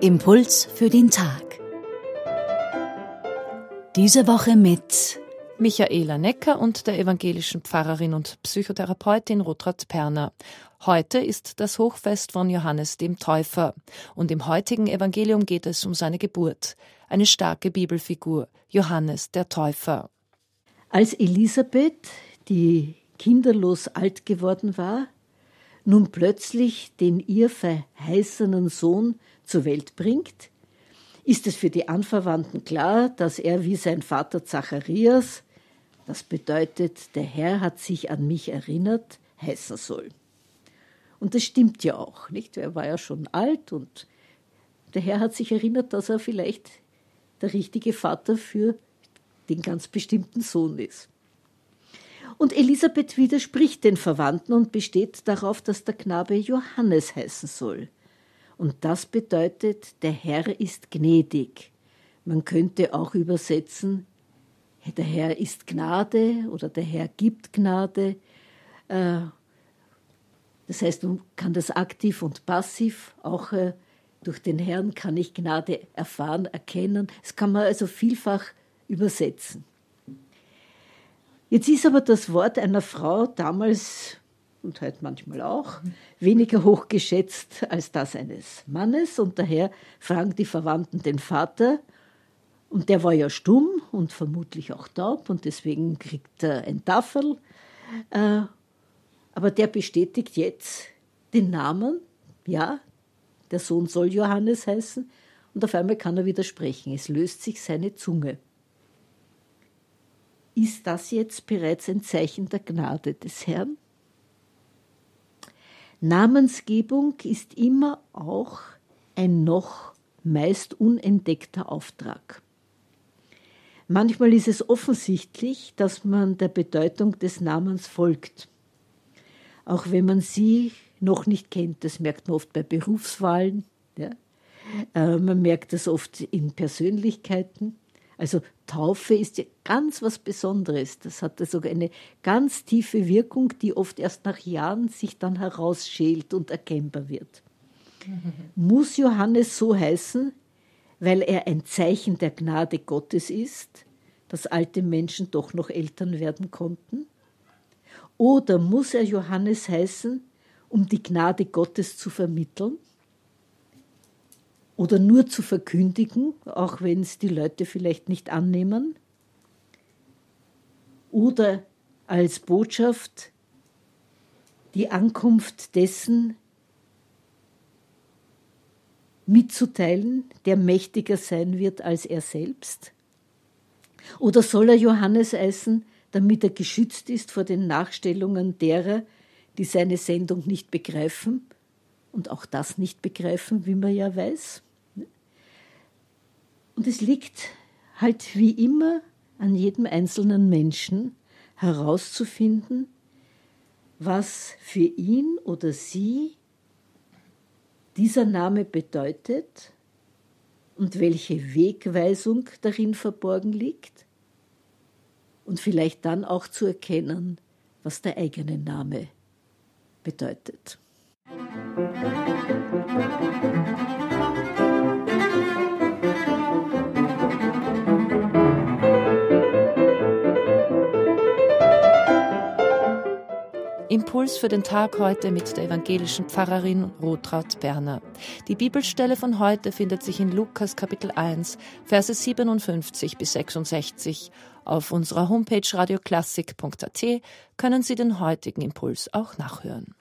Impuls für den Tag. Diese Woche mit Michaela Necker und der evangelischen Pfarrerin und Psychotherapeutin Rotrat Perner. Heute ist das Hochfest von Johannes dem Täufer und im heutigen Evangelium geht es um seine Geburt. Eine starke Bibelfigur, Johannes der Täufer. Als Elisabeth, die kinderlos alt geworden war, nun plötzlich den ihr verheißenen Sohn zur Welt bringt, ist es für die Anverwandten klar, dass er wie sein Vater Zacharias, das bedeutet, der Herr hat sich an mich erinnert, heißen soll. Und das stimmt ja auch, nicht? Er war ja schon alt und der Herr hat sich erinnert, dass er vielleicht der richtige Vater für den ganz bestimmten Sohn ist. Und Elisabeth widerspricht den Verwandten und besteht darauf, dass der Knabe Johannes heißen soll. Und das bedeutet, der Herr ist gnädig. Man könnte auch übersetzen, der Herr ist Gnade oder der Herr gibt Gnade. Äh, das heißt, man kann das aktiv und passiv auch äh, durch den Herrn kann ich Gnade erfahren, erkennen. Das kann man also vielfach übersetzen. Jetzt ist aber das Wort einer Frau damals und heute manchmal auch weniger hoch geschätzt als das eines Mannes und daher fragen die Verwandten den Vater und der war ja stumm und vermutlich auch taub und deswegen kriegt er ein Tafel. Äh, aber der bestätigt jetzt den Namen, ja, der Sohn soll Johannes heißen, und auf einmal kann er widersprechen. Es löst sich seine Zunge. Ist das jetzt bereits ein Zeichen der Gnade des Herrn? Namensgebung ist immer auch ein noch meist unentdeckter Auftrag. Manchmal ist es offensichtlich, dass man der Bedeutung des Namens folgt auch wenn man sie noch nicht kennt. Das merkt man oft bei Berufswahlen. Ja. Äh, man merkt das oft in Persönlichkeiten. Also Taufe ist ja ganz was Besonderes. Das hat sogar eine ganz tiefe Wirkung, die oft erst nach Jahren sich dann herausschält und erkennbar wird. Mhm. Muss Johannes so heißen, weil er ein Zeichen der Gnade Gottes ist, dass alte Menschen doch noch Eltern werden konnten? Oder muss er Johannes heißen, um die Gnade Gottes zu vermitteln? Oder nur zu verkündigen, auch wenn es die Leute vielleicht nicht annehmen? Oder als Botschaft die Ankunft dessen mitzuteilen, der mächtiger sein wird als er selbst? Oder soll er Johannes heißen, damit er geschützt ist vor den Nachstellungen derer, die seine Sendung nicht begreifen und auch das nicht begreifen, wie man ja weiß. Und es liegt halt wie immer an jedem einzelnen Menschen herauszufinden, was für ihn oder sie dieser Name bedeutet und welche Wegweisung darin verborgen liegt und vielleicht dann auch zu erkennen, was der eigene Name bedeutet. Impuls für den Tag heute mit der evangelischen Pfarrerin Rotraud Berner. Die Bibelstelle von heute findet sich in Lukas Kapitel 1, Verse 57 bis 66 auf unserer Homepage radioklassik.at können Sie den heutigen Impuls auch nachhören.